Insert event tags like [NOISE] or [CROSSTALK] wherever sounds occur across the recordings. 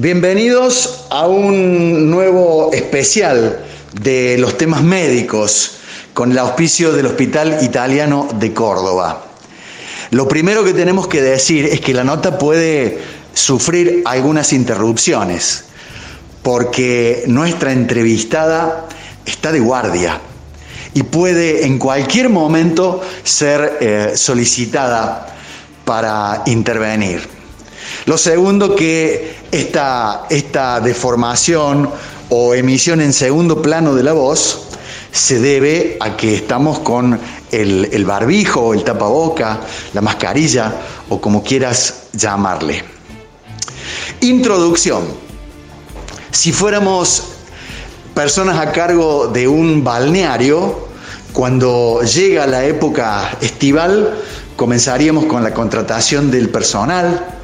Bienvenidos a un nuevo especial de los temas médicos con el auspicio del Hospital Italiano de Córdoba. Lo primero que tenemos que decir es que la nota puede sufrir algunas interrupciones porque nuestra entrevistada está de guardia y puede en cualquier momento ser eh, solicitada para intervenir. Lo segundo, que esta, esta deformación o emisión en segundo plano de la voz se debe a que estamos con el, el barbijo, el tapaboca, la mascarilla o como quieras llamarle. Introducción. Si fuéramos personas a cargo de un balneario, cuando llega la época estival, comenzaríamos con la contratación del personal,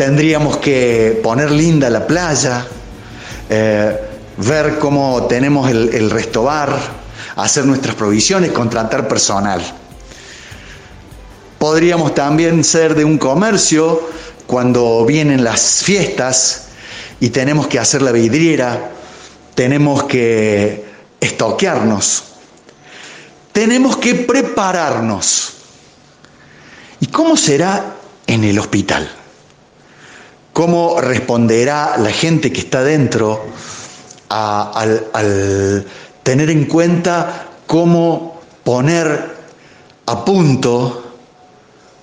tendríamos que poner linda la playa, eh, ver cómo tenemos el, el restobar, hacer nuestras provisiones, contratar personal. Podríamos también ser de un comercio cuando vienen las fiestas y tenemos que hacer la vidriera, tenemos que estoquearnos, tenemos que prepararnos. ¿Y cómo será en el hospital? ¿Cómo responderá la gente que está dentro al, tener en cuenta cómo poner a punto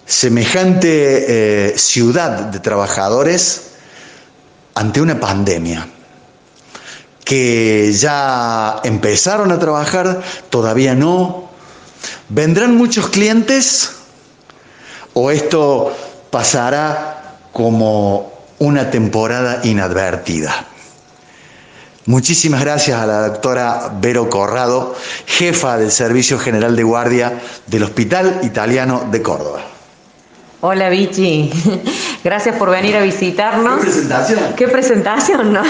semejante eh, ciudad de trabajadores ante una pandemia? que ya empezaron a trabajar, todavía no. ¿Vendrán muchos clientes? ¿O esto pasará como una temporada inadvertida. Muchísimas gracias a la doctora Vero Corrado, jefa del Servicio General de Guardia del Hospital Italiano de Córdoba. Hola Vichy, [LAUGHS] gracias por venir a visitarnos. ¿Qué presentación? Qué presentación, ¿no?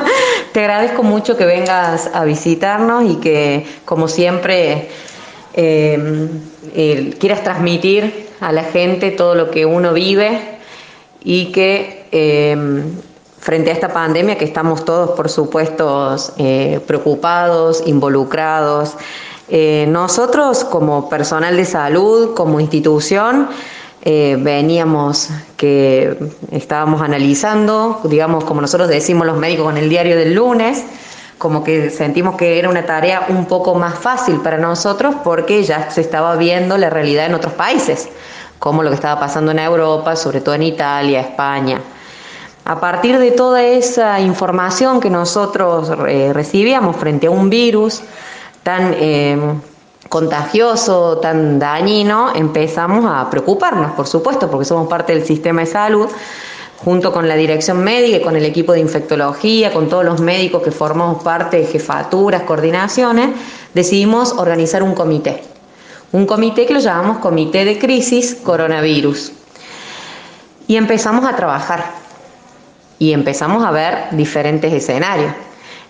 [LAUGHS] Te agradezco mucho que vengas a visitarnos y que, como siempre, eh, eh, quieras transmitir a la gente todo lo que uno vive y que em, frente a esta pandemia que estamos todos, por supuesto, eh, preocupados, involucrados, eh, nosotros como personal de salud, como institución, eh, veníamos que estábamos analizando, digamos, como nosotros decimos los médicos en el diario del lunes, como que sentimos que era una tarea un poco más fácil para nosotros porque ya se estaba viendo la realidad en otros países como lo que estaba pasando en Europa, sobre todo en Italia, España. A partir de toda esa información que nosotros eh, recibíamos frente a un virus tan eh, contagioso, tan dañino, empezamos a preocuparnos, por supuesto, porque somos parte del sistema de salud, junto con la dirección médica y con el equipo de infectología, con todos los médicos que formamos parte de jefaturas, coordinaciones, decidimos organizar un comité un comité que lo llamamos Comité de Crisis Coronavirus. Y empezamos a trabajar y empezamos a ver diferentes escenarios.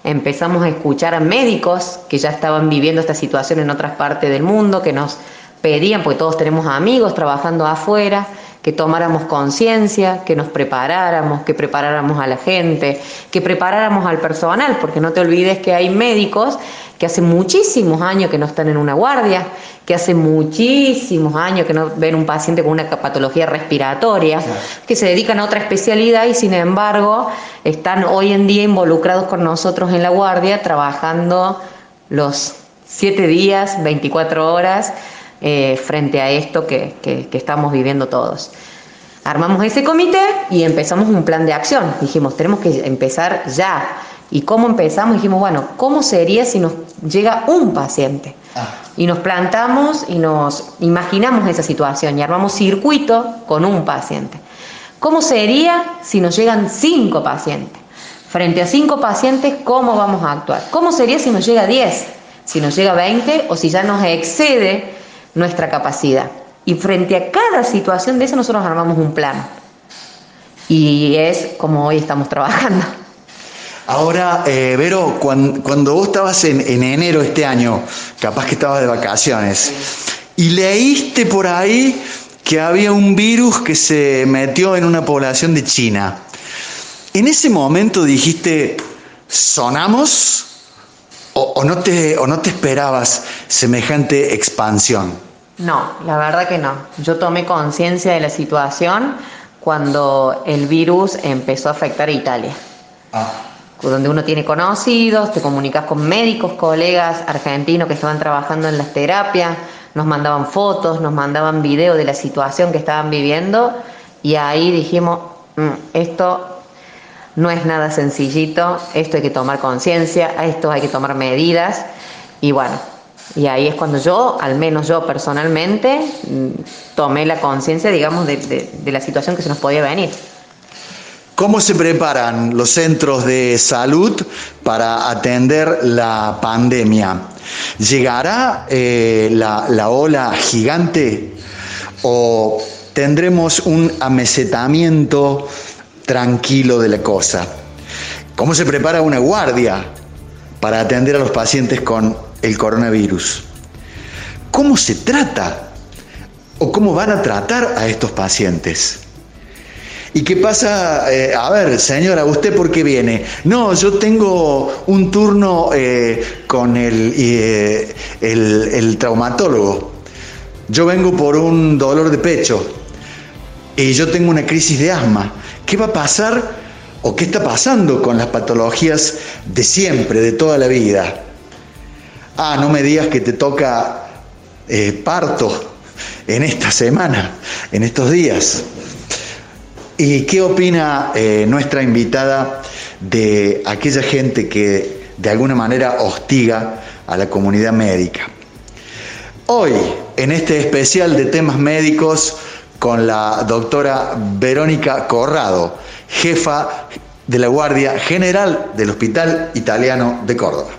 Empezamos a escuchar a médicos que ya estaban viviendo esta situación en otras partes del mundo, que nos pedían, porque todos tenemos amigos trabajando afuera, que tomáramos conciencia, que nos preparáramos, que preparáramos a la gente, que preparáramos al personal, porque no te olvides que hay médicos que hace muchísimos años que no están en una guardia, que hace muchísimos años que no ven un paciente con una patología respiratoria, que se dedican a otra especialidad y sin embargo están hoy en día involucrados con nosotros en la guardia, trabajando los siete días, 24 horas eh, frente a esto que, estamos viviendo todos. Armamos ese comité y empezamos un plan de acción. Dijimos, tenemos que empezar ya. ¿Y cómo empezamos? Dijimos, bueno, ¿cómo sería si nos llega un paciente? Ah. Y nos plantamos y nos imaginamos esa situación y armamos circuito con un paciente. ¿Cómo sería si nos llegan cinco pacientes? Frente a cinco pacientes, ¿cómo vamos a actuar? ¿Cómo sería si nos llega 10? Si nos llega 20 o si ya nos excede nuestra capacidad. Y frente a cada situación de eso nosotros armamos un plan. Y es como hoy estamos trabajando. Ahora, eh, Vero, cuando, vos estabas en, en, enero este año, capaz que estabas de vacaciones, y leíste por ahí que había un virus que se metió en una población de China. ¿En ese momento dijiste, sonamos? ¿O, no, te, ¿O no te esperabas semejante expansión? No, la verdad que no. Yo tomé conciencia de la situación cuando el virus empezó a afectar a Italia. Ah. Donde uno tiene conocidos, te comunicas con médicos, colegas argentinos que estaban trabajando en las terapias, nos mandaban fotos, nos mandaban videos de la situación que estaban viviendo y ahí dijimos, mm, esto no es nada sencillito, esto hay que tomar conciencia, a esto hay que tomar medidas y bueno, y ahí es cuando yo, al menos yo personalmente, mm, tomé la conciencia, digamos, de, la situación que se nos podía venir. ¿Cómo se preparan los centros de salud para atender la pandemia? ¿Llegará eh, la, la ola gigante o tendremos un amesetamiento tranquilo de la cosa. ¿Cómo se prepara una guardia para atender a los pacientes con el coronavirus? ¿Cómo se trata o cómo van a tratar a estos pacientes? ¿Y qué pasa? Eh, a ver, señora, ¿usted por qué viene? No, yo tengo un turno eh, con el, eh, el, el traumatólogo. Yo vengo por un dolor de pecho y yo tengo una crisis de asma. ¿Qué va a pasar o qué está pasando con las patologías de siempre, de toda la vida? Ah, no me digas que te toca eh, parto en esta semana, en estos días. ¿Y qué opina eh, nuestra invitada de aquella gente que de alguna manera hostiga a la comunidad médica? Hoy, en este especial de temas médicos, con la doctora Verónica Corrado, jefa de la Guardia General del Hospital Italiano de Córdoba.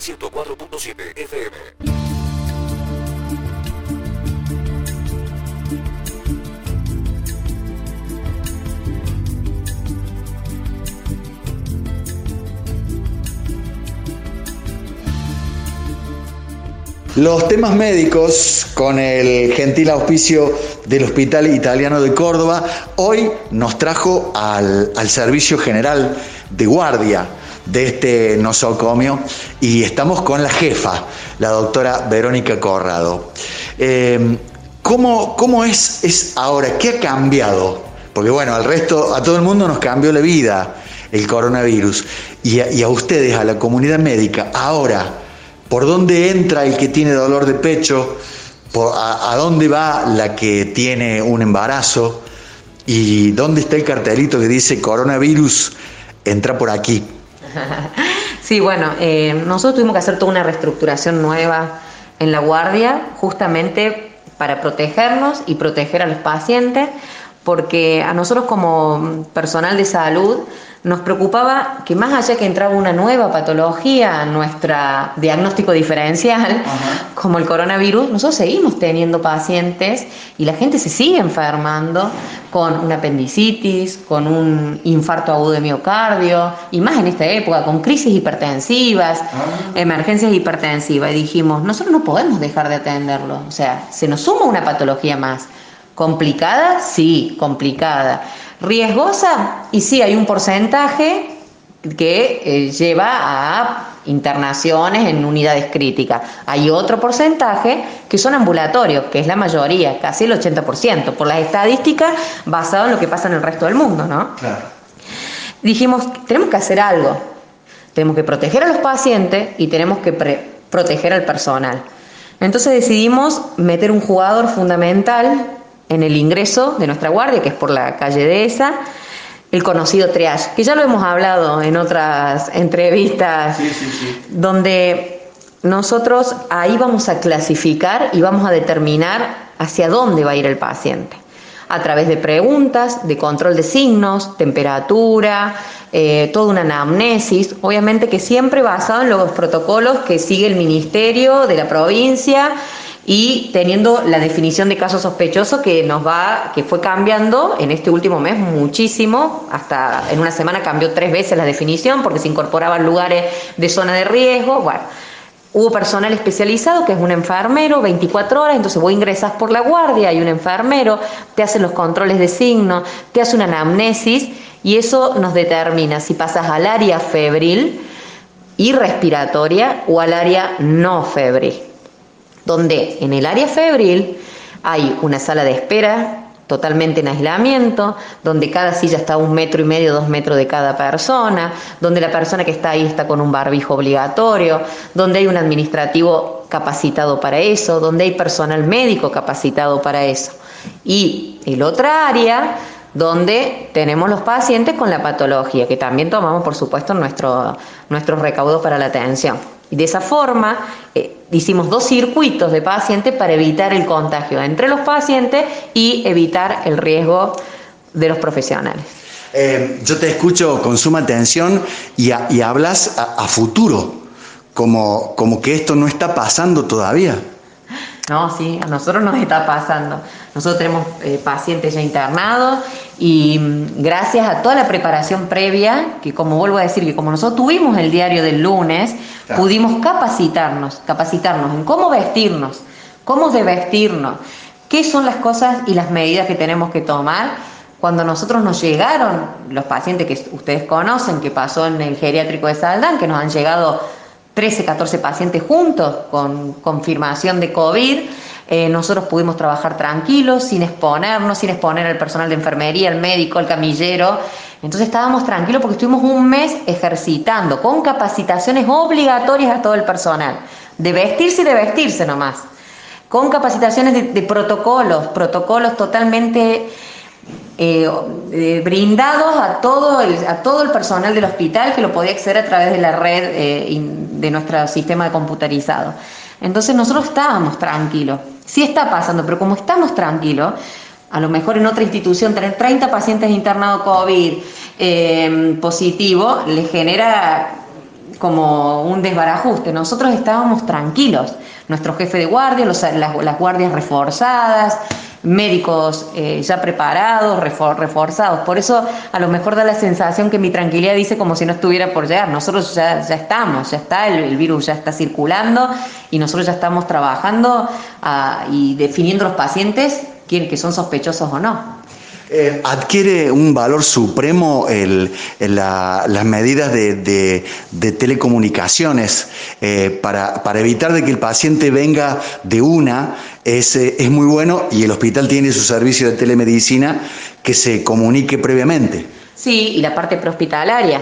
104.7 FM. Los temas médicos, con el gentil auspicio del Hospital Italiano de Córdoba, hoy nos trajo al, Servicio General de Guardia de este nosocomio y estamos con la jefa, la doctora Verónica Corrado. Eh, ¿cómo, es, es ahora? ¿Qué ha cambiado? Porque bueno, al resto, a todo el mundo nos cambió la vida el coronavirus y a ustedes, a la comunidad médica, ahora por dónde entra el que tiene dolor de pecho, a, dónde va la que tiene un embarazo y dónde está el cartelito que dice coronavirus, entra por aquí. [LAUGHS] Sí, bueno, eh, nosotros tuvimos que hacer toda una reestructuración nueva en la guardia, justamente para protegernos y proteger a los pacientes, porque a nosotros como personal de salud nos preocupaba que más allá que entraba una nueva patología a nuestro diagnóstico diferencial, como el coronavirus, nosotros seguimos teniendo pacientes y la gente se sigue enfermando con una apendicitis, con un infarto agudo de miocardio, y más en esta época, con crisis hipertensivas, emergencias hipertensivas. Y dijimos, nosotros no podemos dejar de atenderlo, o sea, se nos suma una patología más. ¿Complicada? Sí, complicada ¿Riesgosa? Y sí, hay un porcentaje que eh, lleva a internaciones en unidades críticas. Hay otro porcentaje que son ambulatorios, que es la mayoría, casi el 80%, por las estadísticas basado en lo que pasa en el resto del mundo, ¿no? Claro. Dijimos, tenemos que hacer algo. Tenemos que proteger a los pacientes y tenemos que proteger al personal. Entonces decidimos meter un jugador fundamental en el ingreso de nuestra guardia, que es por la calle de esa, el conocido triage, que ya lo hemos hablado en otras entrevistas, donde nosotros ahí vamos a clasificar y vamos a determinar hacia dónde va a ir el paciente. A través de preguntas, de control de signos, temperatura, eh, toda una anamnesis, obviamente que siempre basado en los protocolos que sigue el Ministerio de la provincia y teniendo la definición de caso sospechoso que nos va, que fue cambiando en este último mes muchísimo, hasta en una semana cambió tres veces la definición porque se incorporaban lugares de zona de riesgo, bueno. Hubo personal especializado, que es un enfermero, 24 horas, entonces vos ingresas por la guardia, hay un enfermero, te hacen los controles de signo, te hace una anamnesis y eso nos determina si pasas al área febril y respiratoria o al área no febril. Donde en el área febril hay una sala de espera totalmente en aislamiento, donde cada silla está a un metro y medio, dos metros de cada persona, donde la persona que está ahí está con un barbijo obligatorio, donde hay un administrativo capacitado para eso, donde hay personal médico capacitado para eso. Y el otra área donde tenemos los pacientes con la patología, que también tomamos, por supuesto, nuestro, nuestros recaudos para la atención. Y de esa forma eh, hicimos dos circuitos de pacientes para evitar el contagio entre los pacientes y evitar el riesgo de los profesionales. Eh, yo te escucho con suma atención y, hablas a, futuro, como, como que esto no está pasando todavía. No, sí, a nosotros nos está pasando. Nosotros tenemos eh, pacientes ya internados y mm, gracias a toda la preparación previa, que como vuelvo a decir, que como nosotros tuvimos el diario del lunes, pudimos capacitarnos, capacitarnos en cómo vestirnos, cómo de vestirnos, qué son las cosas y las medidas que tenemos que tomar. Cuando nosotros nos llegaron, los pacientes que ustedes conocen, que pasó en el geriátrico de Saldán, que nos han llegado 13, 14 pacientes juntos con confirmación de COVID, eh, nosotros pudimos trabajar tranquilos, sin exponernos, sin exponer al personal de enfermería, al médico, al camillero. Entonces estábamos tranquilos porque estuvimos un mes ejercitando con capacitaciones obligatorias a todo el personal, de vestirse y de vestirse nomás, con capacitaciones de, protocolos, protocolos totalmente eh, eh, brindados a todo, el, a todo el personal del hospital que lo podía acceder a través de la red de nuestro sistema de computarizado. Entonces nosotros estábamos tranquilos. Sí está pasando, pero como estamos tranquilos, a lo mejor en otra institución tener 30 pacientes internados COVID eh, positivo les genera como un desbarajuste. Nosotros estábamos tranquilos. Nuestro jefe de guardia, las, guardias reforzadas, médicos eh, ya preparados, reforzados. Por eso a lo mejor da la sensación que mi tranquilidad dice como si no estuviera por llegar. Nosotros ya, ya estamos, ya está, el, virus ya está circulando y nosotros ya estamos trabajando ah, y definiendo los pacientes que son sospechosos o no. Eh, adquiere un valor supremo las medidas de, telecomunicaciones eh, para, evitar de que el paciente venga de una, es, eh, es muy bueno y el hospital tiene su servicio de telemedicina que se comunique previamente. Sí, y la parte prehospitalaria.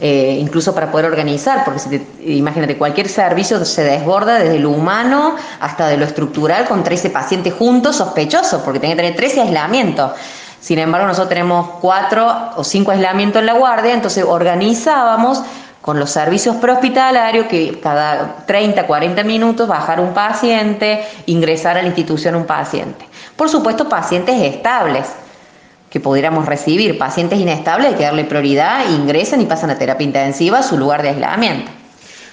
incluso para poder organizar, porque imagínate, cualquier servicio se desborda desde lo humano hasta de lo estructural con 13 pacientes juntos sospechosos, porque tiene que tener 13 aislamientos. Sin embargo, nosotros tenemos cuatro o cinco aislamientos en la guardia, entonces organizábamos con los servicios prehospitalarios que cada 30, 40 minutos bajar un paciente, ingresar a la institución un paciente. Por supuesto, pacientes estables que pudiéramos recibir, pacientes inestables hay que darle prioridad, ingresan y pasan a terapia intensiva a su lugar de aislamiento.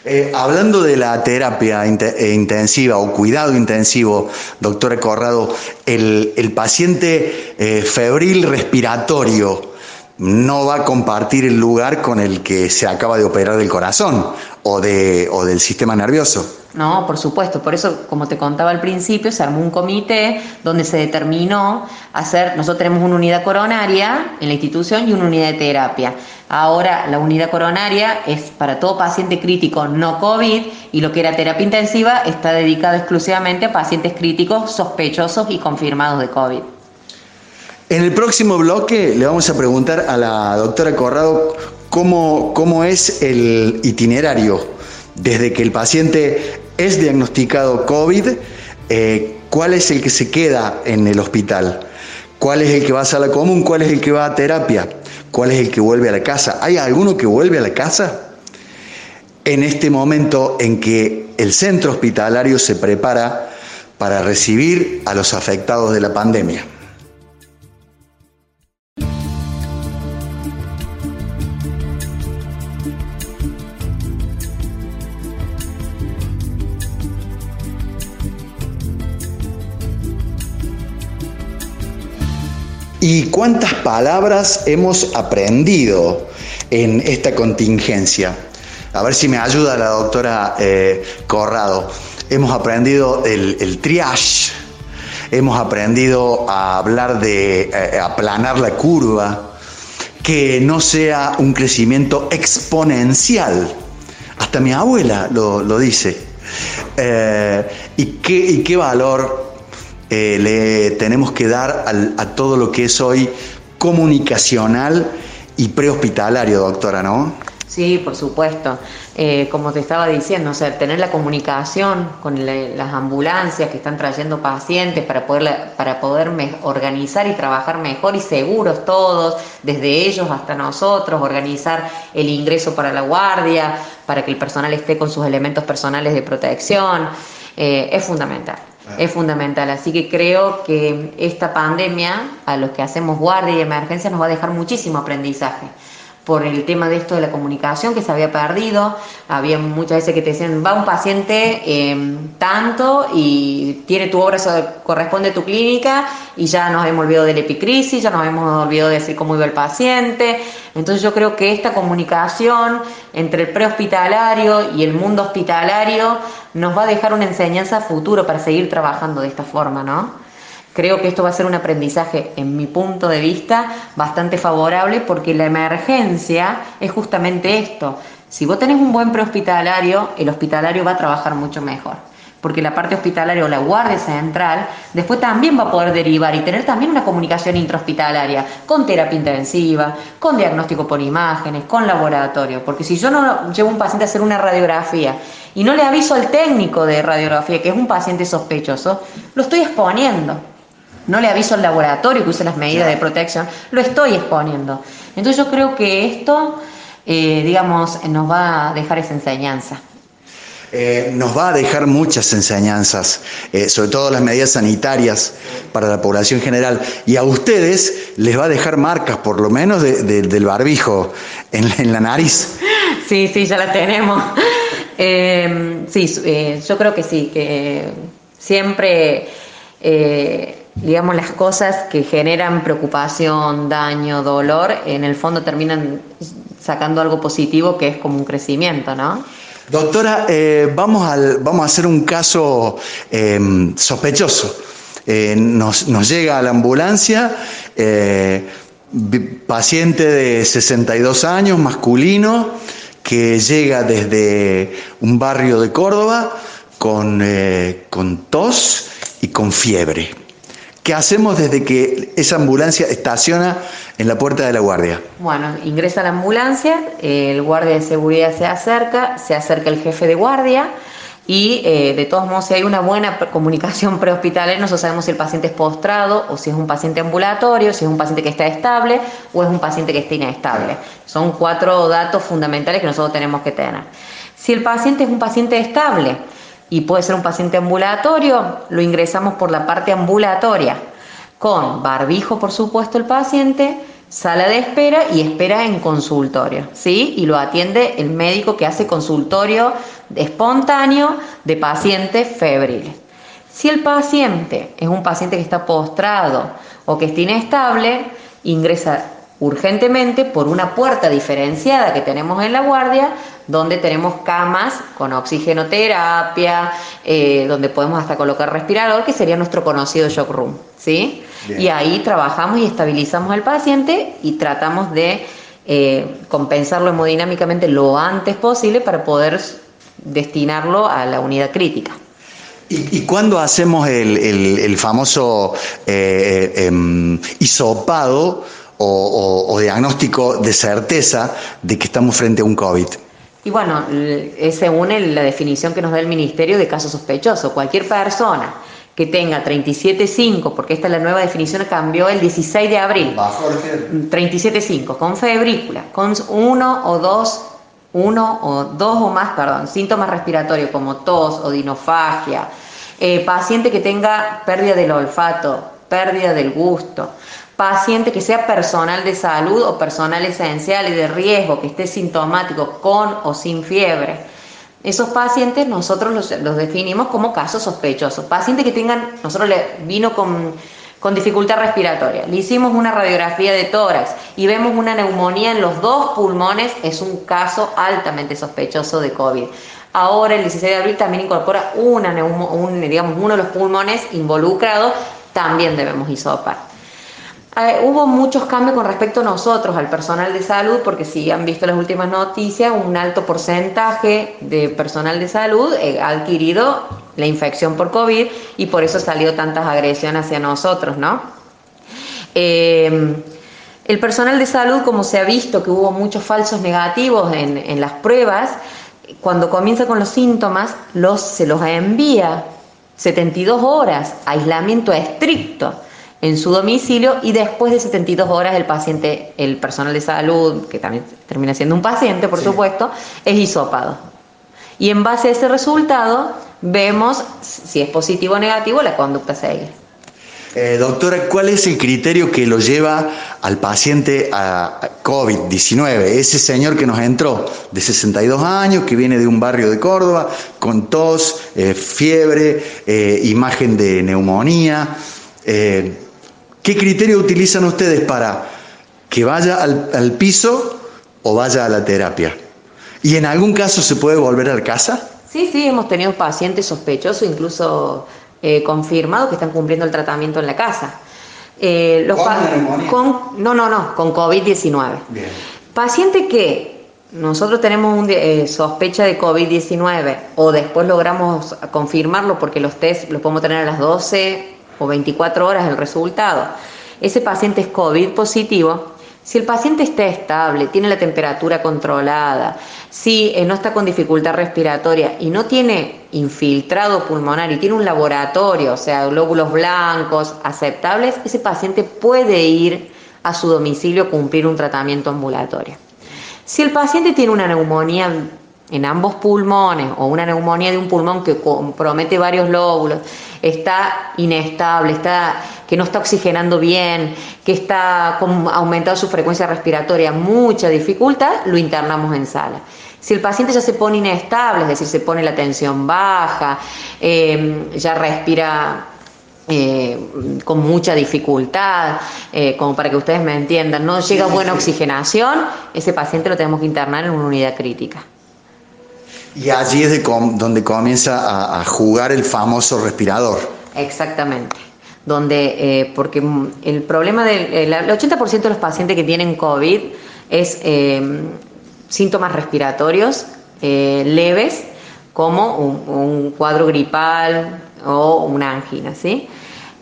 Eh, hablando de la terapia eh, intensiva o cuidado intensivo, doctora Corrado, el, paciente eh, febril respiratorio no va a compartir el lugar con el que se acaba de operar del corazón o, de, o del sistema nervioso. No, por supuesto. Por eso, como te contaba al principio, se armó un comité donde se determinó hacer, nosotros tenemos una unidad coronaria en la institución y una unidad de terapia. Ahora la unidad coronaria es para todo paciente crítico no COVID y lo que era terapia intensiva está dedicado exclusivamente a pacientes críticos sospechosos y confirmados de COVID. En el próximo bloque le vamos a preguntar a la doctora Corrado cómo, cómo es el itinerario desde que el paciente es diagnosticado COVID, eh, ¿cuál es el que se queda en el hospital? ¿Cuál es el que va a sala común? ¿Cuál es el que va a terapia? ¿Cuál es el que vuelve a la casa? ¿Hay alguno que vuelve a la casa? En este momento en que el centro hospitalario se prepara para recibir a los afectados de la pandemia. ¿Y cuántas palabras hemos aprendido en esta contingencia? a ver si me ayuda la doctora eh, Corrado. Hemos aprendido el, triage, hemos aprendido a hablar de eh, aplanar la curva, que no sea un crecimiento exponencial. Hasta mi abuela lo, dice. Eh, y, qué, y, qué, valor le tenemos que dar a todo lo que es hoy comunicacional y prehospitalario, doctora, ¿no? Sí, por supuesto. Eh, como te estaba diciendo, o sea, tener la comunicación con las ambulancias que están trayendo pacientes para poder, para poder organizar y trabajar mejor y seguros todos, desde ellos hasta nosotros, organizar el ingreso para la guardia, para que el personal esté con sus elementos personales de protección, eh, es fundamental. Es fundamental, así que creo que esta pandemia, a los que hacemos guardia y emergencia, nos va a dejar muchísimo aprendizaje por el tema de esto de la comunicación que se había perdido. Había muchas veces que te decían, va un paciente em, tanto y tiene tu obra, corresponde a tu clínica y ya nos hemos olvidado del epicrisis, ya nos hemos olvidado de decir cómo iba el paciente. Entonces yo creo que esta comunicación entre el prehospitalario y el mundo hospitalario nos va a dejar una enseñanza futuro para seguir trabajando de esta forma, ¿no? Creo que esto va a ser un aprendizaje, en mi punto de vista, bastante favorable porque la emergencia es justamente esto. Si vos tenés un buen prehospitalario, el hospitalario va a trabajar mucho mejor. Porque la parte hospitalaria o la guardia central después también va a poder derivar y tener también una comunicación intrahospitalaria con terapia intensiva, con diagnóstico por imágenes, con laboratorio. Porque si yo no llevo un paciente a hacer una radiografía y no le aviso al técnico de radiografía que es un paciente sospechoso, lo estoy exponiendo no le aviso al laboratorio que use las medidas de protección, lo estoy exponiendo. Entonces yo creo que esto, eh, digamos, nos va a dejar esa enseñanza. Eh, nos va a dejar muchas enseñanzas, eh, sobre todo las medidas sanitarias para la población general. Y a ustedes les va a dejar marcas, por lo menos del barbijo en, la nariz. Sí, sí, ya la tenemos. sí, yo creo que sí, que siempre digamos, las cosas que generan preocupación, daño, dolor, en el fondo terminan sacando algo positivo que es como un crecimiento, ¿no? Doctora, eh, vamos, al, vamos a hacer un caso em, sospechoso. Eh, nos, nos, llega a la ambulancia, eh, paciente de 62 años, masculino, que llega desde un barrio de Córdoba con, con tos y con fiebre. ¿Qué hacemos desde que esa ambulancia estaciona en la puerta de la guardia? Bueno, ingresa la ambulancia, el guardia de seguridad se acerca, se acerca el jefe de guardia y eh, de todos modos si hay una buena [LAUGHS] comunicación prehospitalaria, nosotros sabemos si el paciente es postrado o si es un paciente ambulatorio, si es un paciente que está estable o es un paciente que está inestable. Son cuatro datos fundamentales que nosotros tenemos que tener. Si el paciente es un paciente estable, y puede ser un paciente ambulatorio, lo ingresamos por la parte ambulatoria, con barbijo, por supuesto, el paciente, sala de espera y espera en consultorio, ¿sí? Y lo atiende el médico que hace consultorio espontáneo de pacientes febriles. Si el paciente es un paciente que está postrado o que está inestable, ingresa urgentemente por una puerta diferenciada que tenemos en la guardia, donde tenemos camas con oxigenoterapia, eh, donde podemos hasta colocar respirador, que sería nuestro conocido shock room, ¿sí? Y ahí trabajamos y estabilizamos al paciente y tratamos de eh, compensarlo hemodinámicamente lo antes posible para poder destinarlo a la unidad crítica. ¿Y, cuándo hacemos el, famoso eh, em, hisopado o, diagnóstico de certeza de que estamos frente a un COVID? Y bueno, es según la definición que nos da el Ministerio de caso sospechoso. Cualquier persona que tenga 37.5, porque esta es la nueva definición, cambió el 16 de abril. 37.5, con febrícula, con uno o dos, uno o dos o más, perdón, síntomas respiratorios como tos o dinofagia, eh, paciente que tenga pérdida del olfato, pérdida del gusto, paciente que sea personal de salud o personal esencial y de riesgo, que esté sintomático con o sin fiebre. Esos pacientes nosotros los, definimos como casos sospechosos. Pacientes que tengan, nosotros le vino con, con dificultad respiratoria. Le hicimos una radiografía de tórax y vemos una neumonía en los dos pulmones, es un caso altamente sospechoso de COVID. Ahora el 16 de abril también incorpora una un, digamos, uno de los pulmones involucrados, también debemos hisopar. Eh, hubo muchos cambios con respecto a nosotros, al personal de salud, porque si han visto las últimas noticias, un alto porcentaje de personal de salud eh, ha adquirido la infección por COVID y por eso salió tantas agresiones hacia nosotros, ¿no? Eh, el personal de salud, como se ha visto que hubo muchos falsos negativos en, las pruebas, cuando comienza con los síntomas, los, se los envía 72 horas, aislamiento estricto en su domicilio y después de 72 horas el paciente, el personal de salud, que también termina siendo un paciente, por supuesto, es hisopado. Y en base a ese resultado, vemos si es positivo o negativo la conducta a seguir. Eh, doctora, ¿cuál es el criterio que lo lleva al paciente a COVID-19? Ese señor que nos entró de 62 años, que viene de un barrio de Córdoba, con tos, eh, fiebre, eh, imagen de neumonía. ¿Qué criterio utilizan ustedes para que vaya al piso o vaya a la terapia? ¿Y en algún caso se puede volver a casa? Sí, sí, hemos tenido pacientes sospechosos, incluso eh, confirmados, que están cumpliendo el tratamiento en la casa. Eh, los ¿Con, no, no, no, con COVID-19. Paciente que nosotros tenemos un, eh, sospecha de COVID-19 o después logramos confirmarlo porque los test los podemos tener a las 12 o 24 horas el resultado. Ese paciente es COVID positivo, si el paciente está estable, tiene la temperatura controlada, si eh, no está con dificultad respiratoria y no tiene infiltrado pulmonar y tiene un laboratorio, o sea, glóbulos blancos aceptables, ese paciente puede ir a su domicilio a cumplir un tratamiento ambulatorio. Si el paciente tiene una neumonía en ambos pulmones o una neumonía de un pulmón que compromete varios lóbulos, está inestable, está, que no está oxigenando bien, que está con, aumentado su frecuencia respiratoria, mucha dificultad, lo internamos en sala. Si el paciente ya se pone inestable, es decir, se pone la tensión baja, eh, ya respira eh, con mucha dificultad, eh, como para que ustedes me entiendan, no llega buena oxigenación, ese paciente lo tenemos que internar en una unidad crítica. Y allí es de donde comienza a, jugar el famoso respirador. Exactamente. Donde, eh, porque el problema del el 80% de los pacientes que tienen COVID es eh, síntomas respiratorios eh, leves, como un, cuadro gripal o una angina, ¿sí?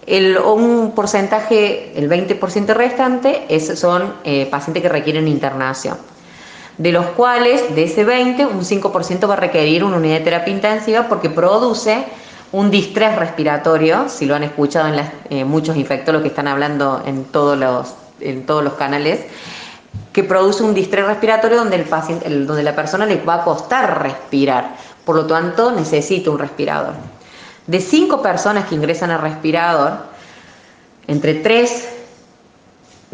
El, un porcentaje, el 20% restante, es, son pacientes que requieren internación de los cuales de ese 20, un 5% va a requerir una unidad de terapia intensiva porque produce un distrés respiratorio, si lo han escuchado en eh, muchos infectólogos que están hablando en todos los, en todos los canales, que produce un distrés respiratorio donde, el paciente, donde la persona le va a costar respirar, por lo tanto necesita un respirador. De 5 personas que ingresan al respirador, entre 3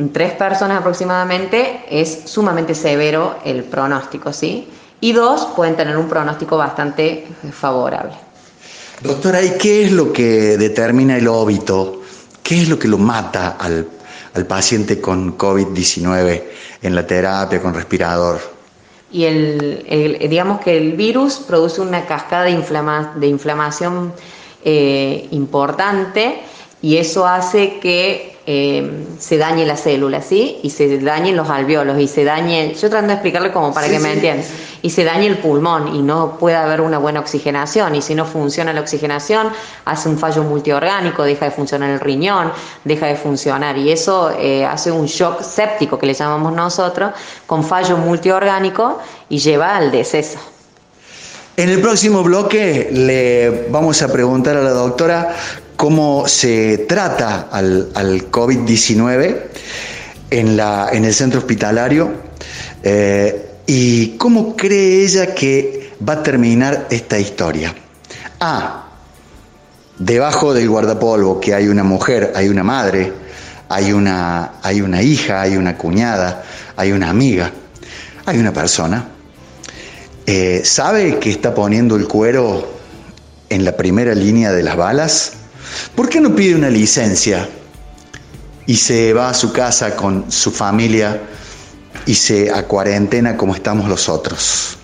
tres personas aproximadamente es sumamente severo el pronóstico, ¿sí? Y dos pueden tener un pronóstico bastante favorable. Doctora, ¿y qué es lo que determina el óbito? ¿Qué es lo que lo mata al, paciente con COVID-19 en la terapia con respirador? Y el, digamos que el virus produce una cascada de, de inflamación eh, importante y eso hace que eh, se dañe la célula, ¿sí? Y se dañen los alveolos y se dañe, yo tratando de explicarle como para que me entiendan, y se dañe el pulmón y no puede haber una buena oxigenación y si no funciona la oxigenación hace un fallo multiorgánico, deja de funcionar el riñón, deja de funcionar y eso eh, hace un shock séptico que le llamamos nosotros, con fallo multiorgánico y lleva al deceso. En el próximo bloque le vamos a preguntar a la doctora cómo se trata al, COVID-19 en, el centro hospitalario eh, y cómo cree ella que va a terminar esta historia. Ah, debajo del guardapolvo que hay una mujer, hay una madre, hay una, hay una hija, hay una cuñada, hay una amiga, hay una persona. Eh, ¿Sabe que está poniendo el cuero en la primera línea de las balas? ¿Por qué no pide una licencia y se va a su casa con su familia y se a cuarentena como estamos los otros.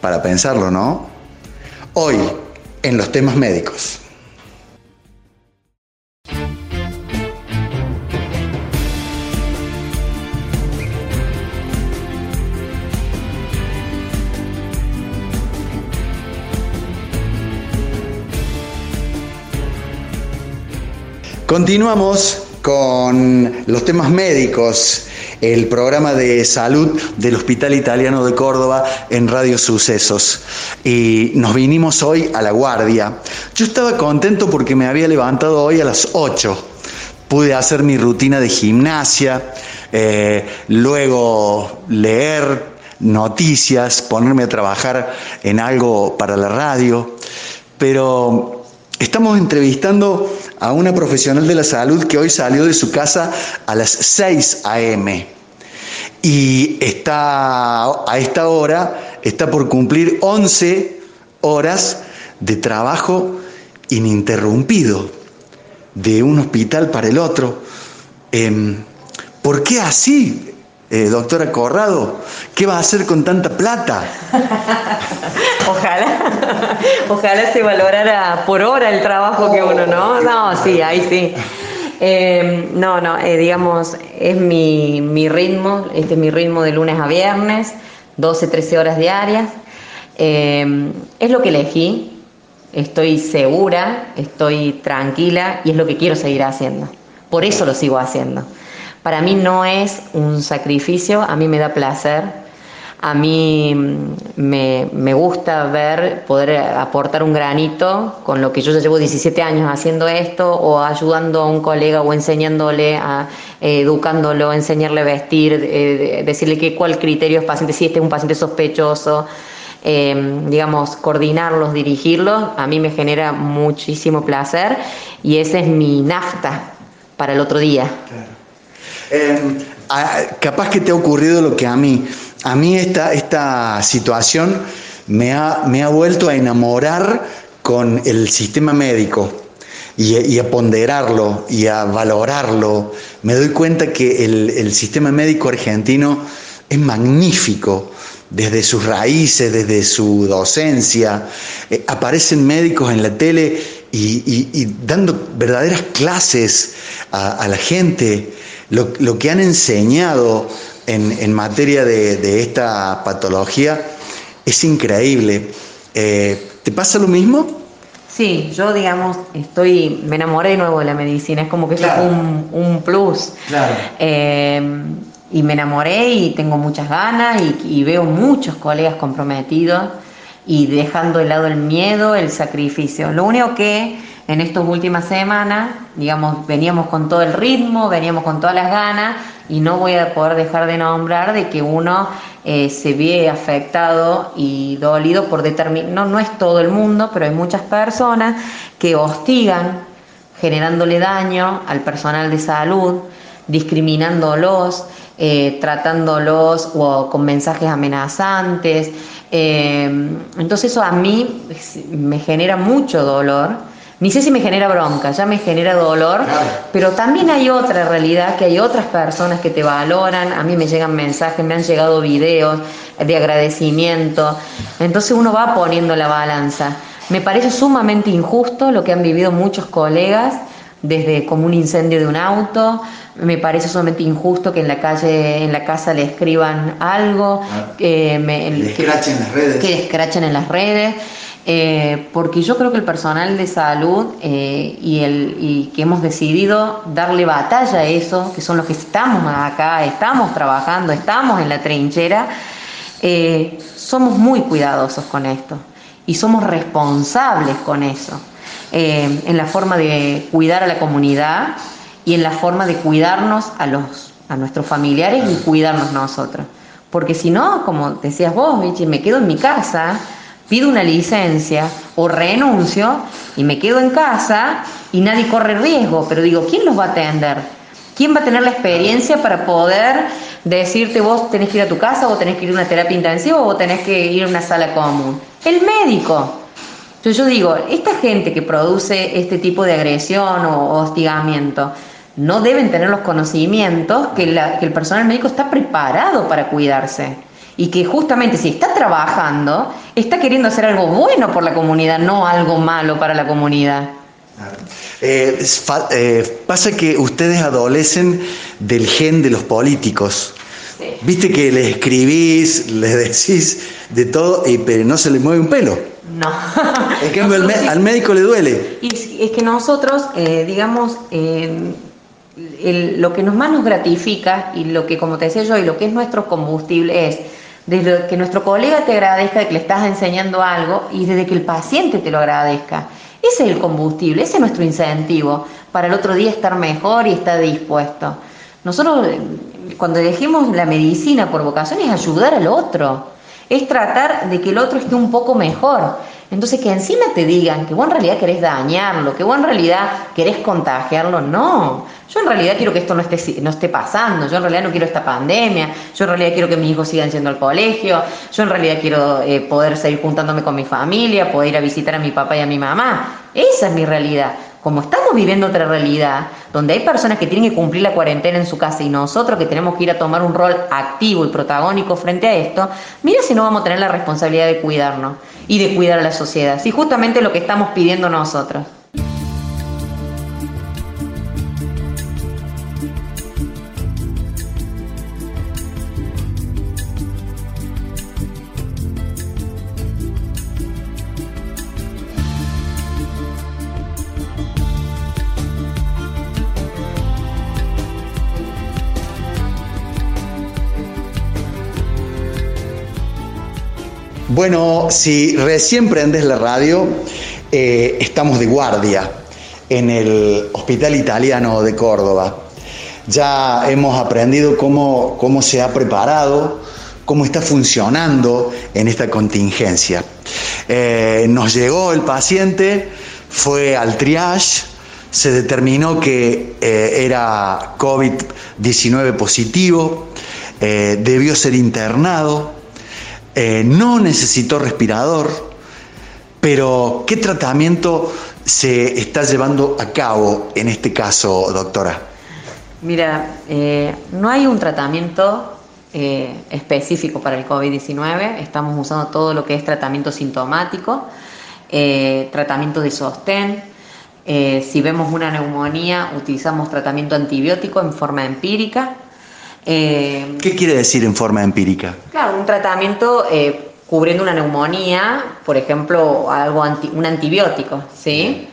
Para pensarlo, ¿no? Hoy, en los temas médicos. Continuamos con los temas médicos, el programa de salud del Hospital Italiano de Córdoba en Radio Sucesos. Y nos vinimos hoy a La Guardia. Yo estaba contento porque me había levantado hoy a las 8. Pude hacer mi rutina de gimnasia, eh, luego leer noticias, ponerme a trabajar en algo para la radio. Pero Estamos entrevistando a una profesional de la salud que hoy salió de su casa a las 6 a.m. y está a esta hora está por cumplir 11 horas de trabajo ininterrumpido de un hospital para el otro. Em, ¿Por qué así? Eh, doctora Corrado, ¿qué va a hacer con tanta plata? [LAUGHS] ojalá, [LAUGHS] ojalá se valorara por hora el trabajo que uno, ¿no? No, sí, ahí sí. Em, no, no, eh, digamos, es mi, mi, ritmo, este es mi ritmo de lunes a viernes, 12, 13 horas diarias. Em, es lo que elegí, estoy segura, estoy tranquila y es lo que quiero seguir haciendo. Por eso lo sigo haciendo. Para mí no es un sacrificio, a mí me da placer, a mí mm, me, gusta ver, poder aportar un granito con lo que yo ya llevo 17 años haciendo esto o ayudando a un colega o enseñándole, a, educándolo, enseñarle a vestir, eh, decirle que cuál criterio es paciente, si este es un paciente sospechoso. Eh, digamos, coordinarlos, dirigirlos, a mí me genera muchísimo placer y ese es mi nafta para el otro día. Em, capaz que te ha ocurrido lo que a mí. A mí esta, esta situación me ha, me ha vuelto a enamorar con el sistema médico y, a ponderarlo y a valorarlo. Me doy cuenta que el, sistema médico argentino es magnífico desde sus raíces, desde su docencia. Eh, aparecen médicos en la tele y, dando verdaderas clases a la gente lo, que han enseñado en, materia de, esta patología es increíble. Eh, ¿Te pasa lo mismo? Sí, yo digamos, estoy, me enamoré de nuevo de la medicina, es como que es un, plus. Claro. Eh, y me enamoré y tengo muchas ganas y, y, veo muchos colegas comprometidos y dejando de lado el miedo, el sacrificio. Lo único que en estas últimas semanas, digamos, veníamos con todo el ritmo, veníamos con todas las ganas y no voy a poder dejar de nombrar de que uno eh, se ve afectado y dolido por determinar, no, no es todo el mundo, pero hay muchas personas que hostigan generándole daño al personal de salud, discriminándolos, eh, tratándolos o con mensajes amenazantes. Eh, entonces eso a mí me genera mucho dolor ni sé si me genera bronca, ya me genera dolor, pero también hay otra realidad, que hay otras personas que te valoran, a mí me llegan mensajes, me han llegado videos de agradecimiento, entonces uno va poniendo la balanza. Me parece sumamente injusto lo que han vivido muchos colegas, desde como un incendio de un auto, me parece sumamente injusto que en la calle, en la casa le escriban algo, que, me, que, las redes. Que escrachen en las redes. Eh, porque yo creo que el personal de salud eh, y, el, y que hemos decidido darle batalla a eso, que son los que estamos acá, estamos trabajando, estamos en la trinchera, eh, somos muy cuidadosos con esto y somos responsables con eso, en la forma de cuidar a la comunidad y en la forma de cuidarnos a, los, a nuestros familiares y cuidarnos nosotros. Porque si no, como decías vos, me quedo en mi casa, pido una licencia o renuncio y me quedo en casa y nadie corre riesgo, pero digo, ¿quién los va a atender? ¿Quién va a tener la experiencia para poder decirte vos tenés que ir a tu casa o tenés que ir a una terapia intensiva o tenés que ir a una sala común? El médico. Entonces yo digo, esta gente que produce este tipo de agresión o hostigamiento, no deben tener los conocimientos que, que el personal médico está preparado para cuidarse y que justamente si está trabajando, está queriendo hacer algo bueno por la comunidad, no algo malo para la comunidad. Eh, eh, pasa que ustedes adolecen del gen de los políticos. Viste que les escribís, les decís de todo, y, pero no se les mueve un pelo. No. Es [LAUGHS] que al médico le duele. Y es que nosotros, eh, digamos, lo que nos más nos gratifica y lo que, como te decía yo, y lo que es nuestro combustible es desde que nuestro colega te agradezca de que le estás enseñando algo y desde que el paciente te lo agradezca. Ese es el combustible, ese es nuestro incentivo para el otro día estar mejor y estar dispuesto. Nosotros cuando elegimos la medicina por vocación es ayudar al otro, es tratar de que el otro esté un poco mejor. Entonces que encima te digan que vos en realidad querés dañarlo, que vos en realidad querés contagiarlo, no. Yo en realidad quiero que esto no esté, no esté pasando, yo en realidad no quiero esta pandemia, yo en realidad quiero que mis hijos sigan yendo al colegio, yo en realidad quiero eh, poder seguir juntándome con mi familia, poder ir a visitar a mi papá y a mi mamá. Esa es mi realidad. Como estamos viviendo otra realidad, donde hay personas que tienen que cumplir la cuarentena en su casa y nosotros que tenemos que ir a tomar un rol activo y protagónico frente a esto, mira si no vamos a tener la responsabilidad de cuidarnos y de cuidar a la sociedad, si justamente lo que estamos pidiendo nosotros. Bueno, si recién prendes la radio, eh, estamos de guardia en el Hospital Italiano de Córdoba. Ya hemos aprendido cómo, cómo se ha preparado, cómo está funcionando en esta contingencia. Eh, nos llegó el paciente, fue al triage, se determinó que eh, era COVID-19 positivo, debió ser internado eh, no necesitó respirador, pero ¿qué tratamiento se está llevando a cabo en este caso, doctora? Mira, eh, no hay un tratamiento eh, específico para el COVID-19, estamos usando todo lo que es tratamiento sintomático, tratamiento de sostén, si vemos una neumonía, utilizamos tratamiento antibiótico en forma empírica, eh, ¿Qué quiere decir en forma empírica? Claro, un tratamiento eh, cubriendo una neumonía, por ejemplo, algo un antibiótico, ¿sí?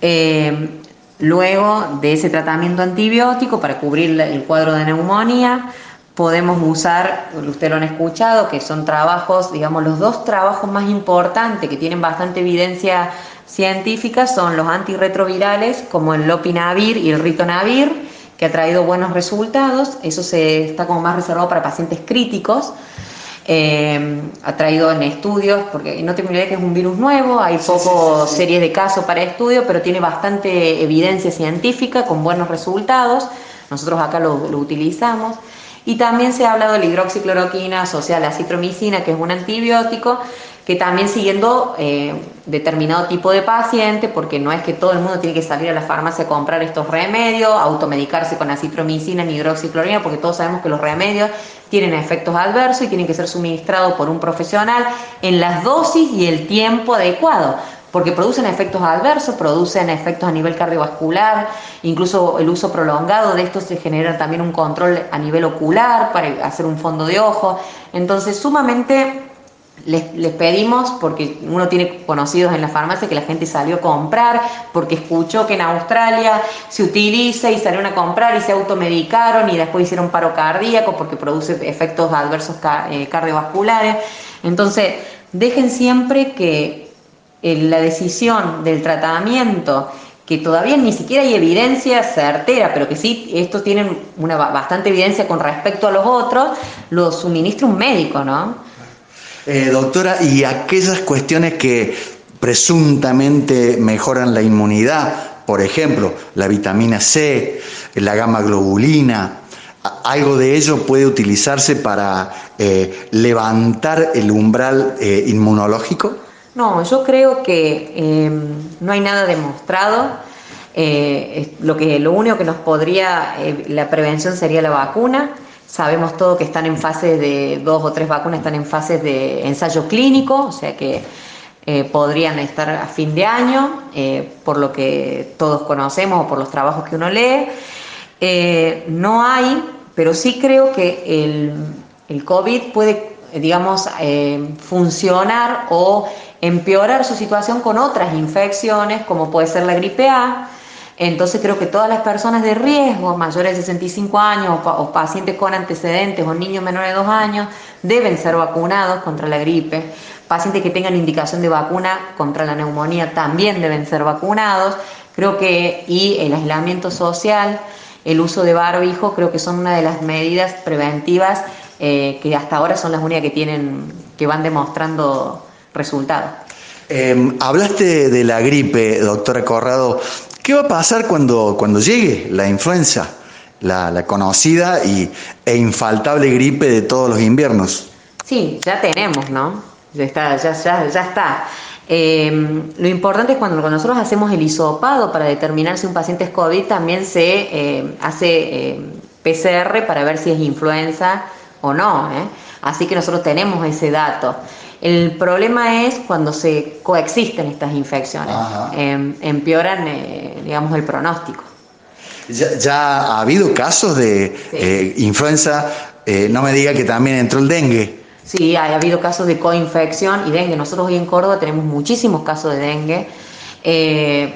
Eh, luego de ese tratamiento antibiótico para cubrir el cuadro de neumonía, podemos usar, ustedes lo han escuchado, que son trabajos, digamos, los dos trabajos más importantes que tienen bastante evidencia científica son los antirretrovirales como el lopinavir y el ritonavir que ha traído buenos resultados. Eso se está como más reservado para pacientes críticos. Eh, ha traído en estudios, porque no tengo idea que es un virus nuevo, hay pocas series de casos para estudio, pero tiene bastante evidencia científica con buenos resultados. Nosotros acá lo, lo utilizamos. Y también se ha hablado de la hidroxicloroquina asociada a la citromicina, que es un antibiótico, que también siguiendo eh, determinado tipo de paciente, porque no es que todo el mundo tiene que salir a la farmacia a comprar estos remedios, automedicarse con acitromicina ni hidroxicloroquina, porque todos sabemos que los remedios tienen efectos adversos y tienen que ser suministrados por un profesional en las dosis y el tiempo adecuado porque producen efectos adversos, producen efectos a nivel cardiovascular, incluso el uso prolongado de estos se genera también un control a nivel ocular para hacer un fondo de ojo. Entonces, sumamente les, pedimos, porque uno tiene conocidos en la farmacia que la gente salió a comprar, porque escuchó que en Australia se utiliza y salieron a comprar y se automedicaron y después hicieron paro cardíaco porque produce efectos adversos eh, cardiovasculares. Entonces, dejen siempre que eh, la decisión del tratamiento que todavía ni siquiera hay evidencia certera, pero que sí, esto tiene una bastante evidencia con respecto a los otros, lo suministra un médico, ¿no? Eh, doctora, y aquellas cuestiones que presuntamente mejoran la inmunidad, por ejemplo, la vitamina C, la gamma globulina, ¿algo de ello puede utilizarse para eh, levantar el umbral eh, inmunológico? No, yo creo que em, no hay nada demostrado. Eh, lo, lo único que nos podría, la prevención sería la vacuna. Sabemos todo que están en fases de, dos o tres vacunas están en fases de ensayo clínico, o sea que eh, podrían estar a fin de año, por lo que todos conocemos o por los trabajos que uno lee. no hay, pero sí creo que el, el COVID puede, digamos, funcionar o empeorar su situación con otras infecciones, como puede ser la gripe A, entonces creo que todas las personas de riesgo, mayores de 65 años o, pacientes con antecedentes o niños menores de 2 años, deben ser vacunados contra la gripe. Pacientes que tengan indicación de vacuna contra la neumonía también deben ser vacunados. Creo que, y el aislamiento social, el uso de barbijo, creo que son una de las medidas preventivas eh, que hasta ahora son las únicas que tienen, que van demostrando resultados. Em, hablaste de la gripe, doctora Corrado. ¿Qué va a pasar cuando, cuando llegue la influenza, la, conocida y, e infaltable gripe de todos los inviernos? Sí, ya tenemos, ¿no? Ya está, ya, ya, ya está. Em, lo importante es cuando, nosotros hacemos el hisopado para determinar si un paciente es COVID, también se em, hace PCR para ver si es influenza o no. ¿eh? Así que nosotros tenemos ese dato. El problema es cuando se coexisten estas infecciones, em, empeoran, eh, digamos, el pronóstico. Ya, ha habido casos de eh, influenza, eh, no me diga que también entró el dengue. Sí, ha habido casos de coinfección y dengue. Nosotros hoy en Córdoba tenemos muchísimos casos de dengue.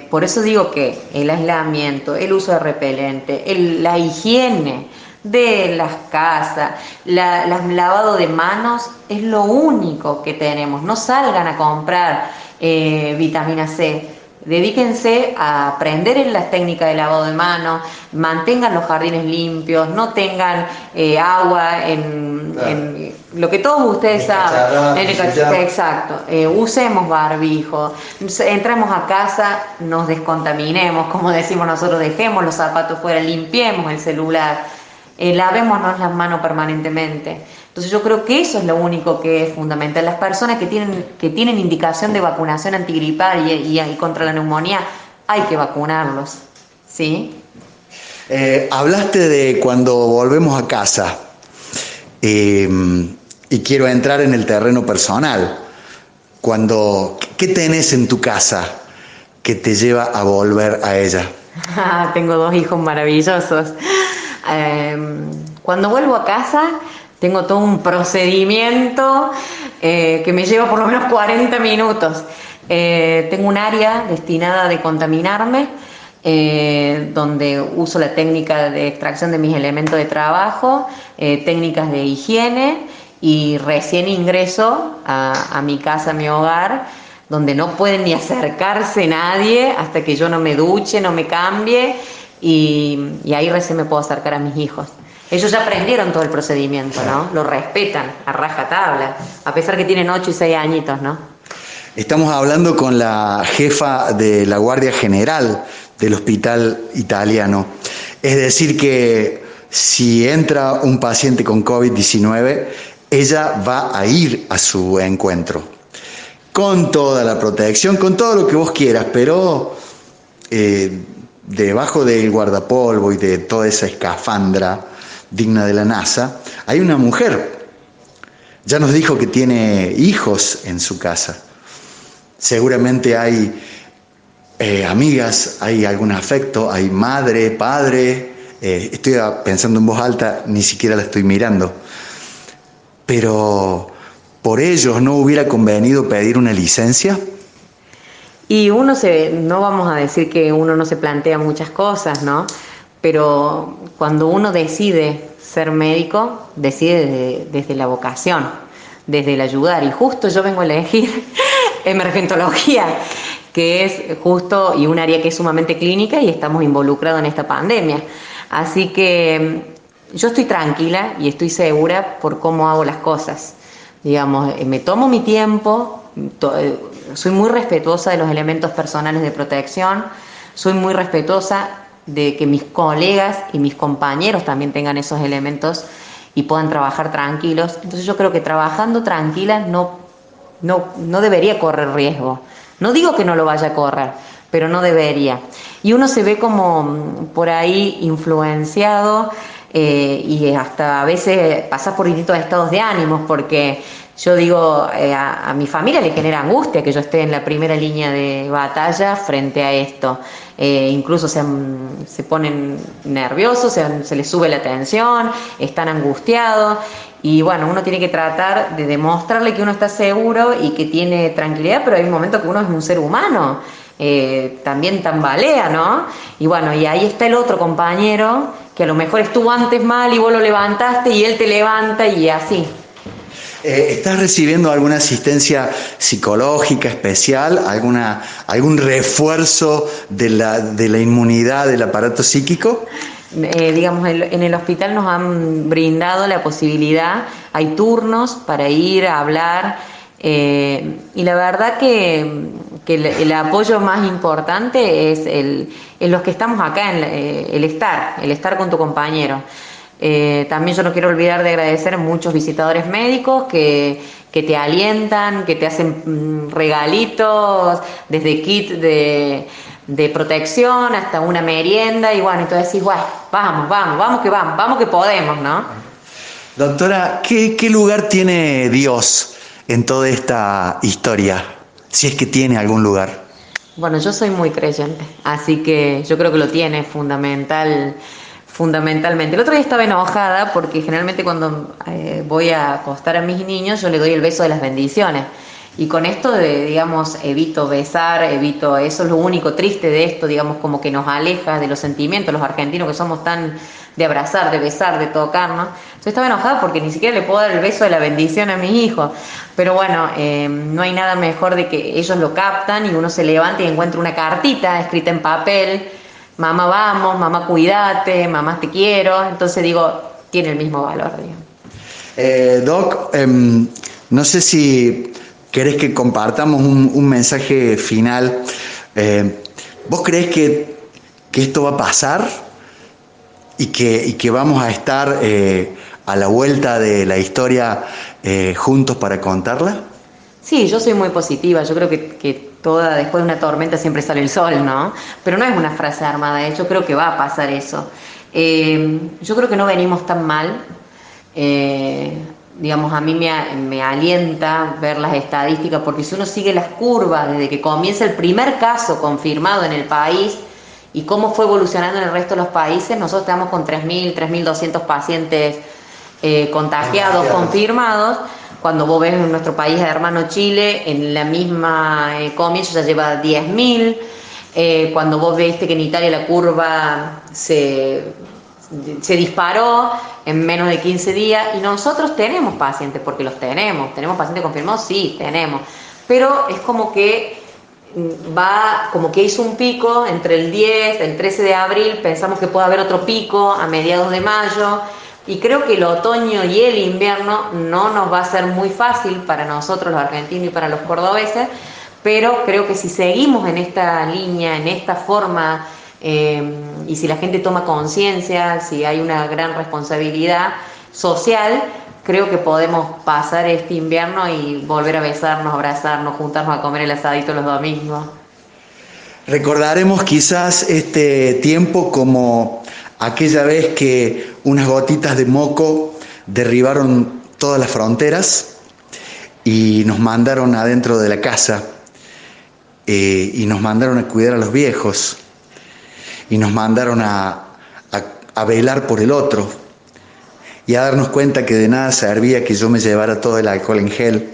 por eso digo que el aislamiento, el uso de repelente, la higiene, de las casas, la, lavado de manos es lo único que tenemos. No salgan a comprar eh, vitamina C. Dedíquense a aprender en las técnicas de lavado de manos, mantengan los jardines limpios, no tengan eh, agua en, lo que todos ustedes saben. exacto. Eh, usemos barbijo, entramos a casa, nos descontaminemos, como decimos nosotros, dejemos los zapatos fuera, limpiemos el celular eh, lavémonos las manos permanentemente. Entonces yo creo que eso es lo único que es fundamental. Las personas que tienen, que tienen indicación de vacunación antigripal y, y, contra la neumonía, hay que vacunarlos. ¿sí? Eh, hablaste de cuando volvemos a casa eh, y quiero entrar en el terreno personal. Cuando, ¿Qué tenés en tu casa que te lleva a volver a ella? [LAUGHS] Ah, tengo dos hijos maravillosos. Em, cuando vuelvo a casa, tengo todo un procedimiento eh, que me lleva por lo menos 40 minutos. Eh, tengo un área destinada a decontaminarme, eh, donde uso la técnica de extracción de mis elementos de trabajo, técnicas de higiene y recién ingreso a, mi casa, a mi hogar, donde no puede ni acercarse nadie hasta que yo no me duche, no me cambie y, ahí recién me puedo acercar a mis hijos. Ellos ya aprendieron todo el procedimiento, ¿no? Lo respetan a rajatabla, a pesar que tienen 8 y 6 añitos, ¿no? Estamos hablando con la jefa de la Guardia General del Hospital Italiano. Es decir, que si entra un paciente con COVID-19, ella va a ir a su encuentro. Con toda la protección, con todo lo que vos quieras, pero eh, debajo del guardapolvo y de toda esa escafandra digna de la NASA, hay una mujer. Ya nos dijo que tiene hijos en su casa. Seguramente hay eh, amigas, hay algún afecto, hay madre, padre. Eh, estoy pensando en voz alta, ni siquiera la estoy mirando. Pero por ellos no hubiera convenido pedir una licencia. Y uno se, no vamos a decir que uno no se plantea muchas cosas, ¿no? Pero cuando uno decide ser médico, decide desde, la vocación, desde el ayudar. Y justo yo vengo a elegir [LAUGHS] emergentología, que es justo y un área que es sumamente clínica y estamos involucrados en esta pandemia. Así que mm, yo estoy tranquila y estoy segura por cómo hago las cosas. Digamos, eh, me tomo mi tiempo, soy muy respetuosa de los elementos personales de protección, soy muy respetuosa de que mis colegas y mis compañeros también tengan esos elementos y puedan trabajar tranquilos. Entonces yo creo que trabajando tranquila no, no, no debería correr riesgo. No digo que no lo vaya a correr, pero no debería. Y uno se ve como mm, por ahí influenciado eh, y hasta a veces pasa por distintos estados de ánimos, porque yo digo, eh, a, mi familia le genera angustia que yo esté en la primera línea de batalla frente a esto. Eh, incluso se, se, ponen nerviosos, se, se, les sube la tensión, están angustiados. Y bueno, uno tiene que tratar de demostrarle que uno está seguro y que tiene tranquilidad, pero hay un momento que uno es un ser humano. Eh, también tambalea, ¿no? Y bueno, y ahí está el otro compañero que a lo mejor estuvo antes mal y vos lo levantaste y él te levanta y así. Eh, ¿Estás recibiendo alguna asistencia psicológica especial, alguna, algún refuerzo de la, de la inmunidad del aparato psíquico? Eh, digamos, en el hospital nos han brindado la posibilidad, hay turnos para ir a hablar eh, y la verdad que, el, apoyo más importante es el, los que estamos acá, en el estar, el estar con tu compañero. Eh, también yo no quiero olvidar de agradecer a muchos visitadores médicos que, que te alientan, que te hacen mm, regalitos, desde kit de, de, protección hasta una merienda, y bueno, entonces decís, bueno, vamos, vamos, vamos que vamos, vamos que podemos, ¿no? Doctora, ¿qué, qué lugar tiene Dios en toda esta historia? Si es que tiene algún lugar. Bueno, yo soy muy creyente, así que yo creo que lo tiene fundamental fundamentalmente. El otro día estaba enojada porque generalmente cuando eh, voy a acostar a mis niños yo le doy el beso de las bendiciones. Y con esto digamos, evito besar, evito, eso es lo único triste de esto, digamos, como que nos aleja de los sentimientos, los argentinos que somos tan de abrazar, de besar, de tocarnos. Yo estaba enojada porque ni siquiera le puedo dar el beso de la bendición a mis hijos. Pero bueno, eh, no hay nada mejor de que ellos lo captan y uno se levanta y encuentra una cartita escrita en papel mamá vamos, mamá cuídate, mamá te quiero, entonces digo, tiene el mismo valor. Eh, Doc, em, no sé si querés que compartamos un, mensaje final. Eh, ¿Vos crees que, esto va a pasar y que, y que vamos a estar eh, a la vuelta de la historia juntos para contarla? Sí, yo soy muy positiva, yo creo que, que toda, después de una tormenta siempre sale el sol, ¿no? Pero no es una frase armada, ¿eh? yo creo que va a pasar eso. Eh, yo creo que no venimos tan mal. Eh, digamos, a mí me, me, alienta ver las estadísticas, porque si uno sigue las curvas desde que comienza el primer caso confirmado en el país y cómo fue evolucionando en el resto de los países, nosotros estamos con 3.000, 3.200 pacientes contagiados, confirmados cuando vos ves en nuestro país hermano Chile, en la misma eh, comienzo ya lleva 10.000. Eh, cuando vos ves que en Italia la curva se, se disparó en menos de 15 días y nosotros tenemos pacientes, porque los tenemos, tenemos pacientes confirmados, sí, tenemos, pero es como que mm, va, como que hizo un pico entre el 10, el 13 de abril, pensamos que puede haber otro pico a mediados de mayo, y creo que el otoño y el invierno no nos va a ser muy fácil para nosotros los argentinos y para los cordobeses, pero creo que si seguimos en esta línea, en esta forma, eh, y si la gente toma conciencia, si hay una gran responsabilidad social, creo que podemos pasar este invierno y volver a besarnos, abrazarnos, juntarnos a comer el asadito los domingos. Recordaremos quizás este tiempo como aquella vez que unas gotitas de moco derribaron todas las fronteras y nos mandaron adentro de la casa eh, y nos mandaron a cuidar a los viejos y nos mandaron a, a velar por el otro y a darnos cuenta que de nada servía que yo me llevara todo el alcohol en gel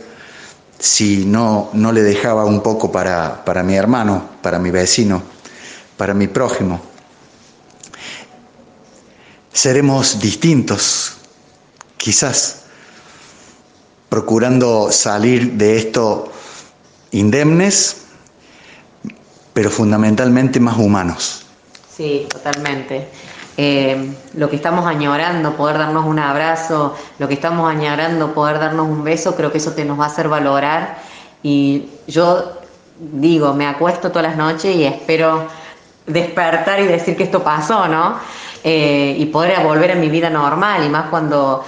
si no, no le dejaba un poco para, para mi hermano, para mi vecino, para mi prójimo seremos distintos, quizás, procurando salir de esto indemnes, pero fundamentalmente más humanos. Sí, totalmente. Eh, lo que estamos añorando, poder darnos un abrazo, lo que estamos añorando, poder darnos un beso, creo que eso te nos va a hacer valorar. Y yo digo, me acuesto todas las noches y espero despertar y decir que esto pasó, ¿no? Eh, y poder volver a mi vida normal y más cuando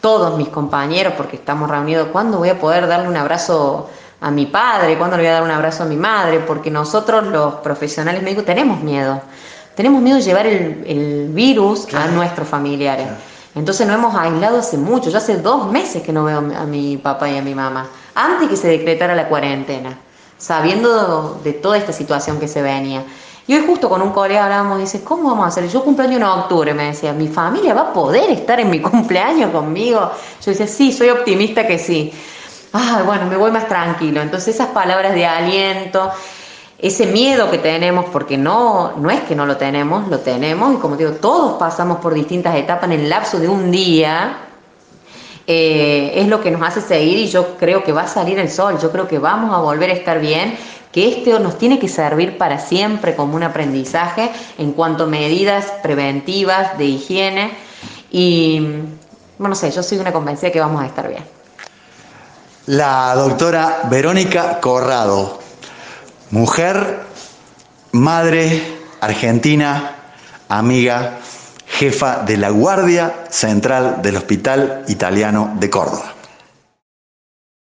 todos mis compañeros, porque estamos reunidos, ¿cuándo voy a poder darle un abrazo a mi padre, cuándo le voy a dar un abrazo a mi madre, porque nosotros los profesionales médicos tenemos miedo. Tenemos miedo de llevar el, virus a nuestros familiares. Entonces nos hemos aislado hace mucho. Yo hace dos meses que no veo a mi papá y a mi mamá, antes que se decretara la cuarentena, sabiendo de toda esta situación que se venía. Y hoy justo con un colega hablábamos, dice, ¿cómo vamos a hacer? Yo cumpleaños en octubre, me decía, ¿mi familia va a poder estar en mi [LAUGHS] cumpleaños conmigo? Yo decía, sí, soy optimista que sí. Ah, bueno, me voy más tranquilo. Entonces esas palabras de aliento, ese miedo que tenemos, porque no, no es que no lo tenemos, lo tenemos, y como digo, todos pasamos por distintas etapas en el lapso de un día, eh, es lo que nos hace seguir y yo creo que va a salir el sol, yo creo que vamos a volver a estar bien, que este nos tiene que servir para siempre como un aprendizaje en cuanto a medidas preventivas de higiene y, bueno, no sé, yo soy una convencida que vamos a estar bien. La doctora Verónica Corrado, mujer, madre, argentina, amiga, jefa de la Guardia Central del Hospital Italiano de Córdoba.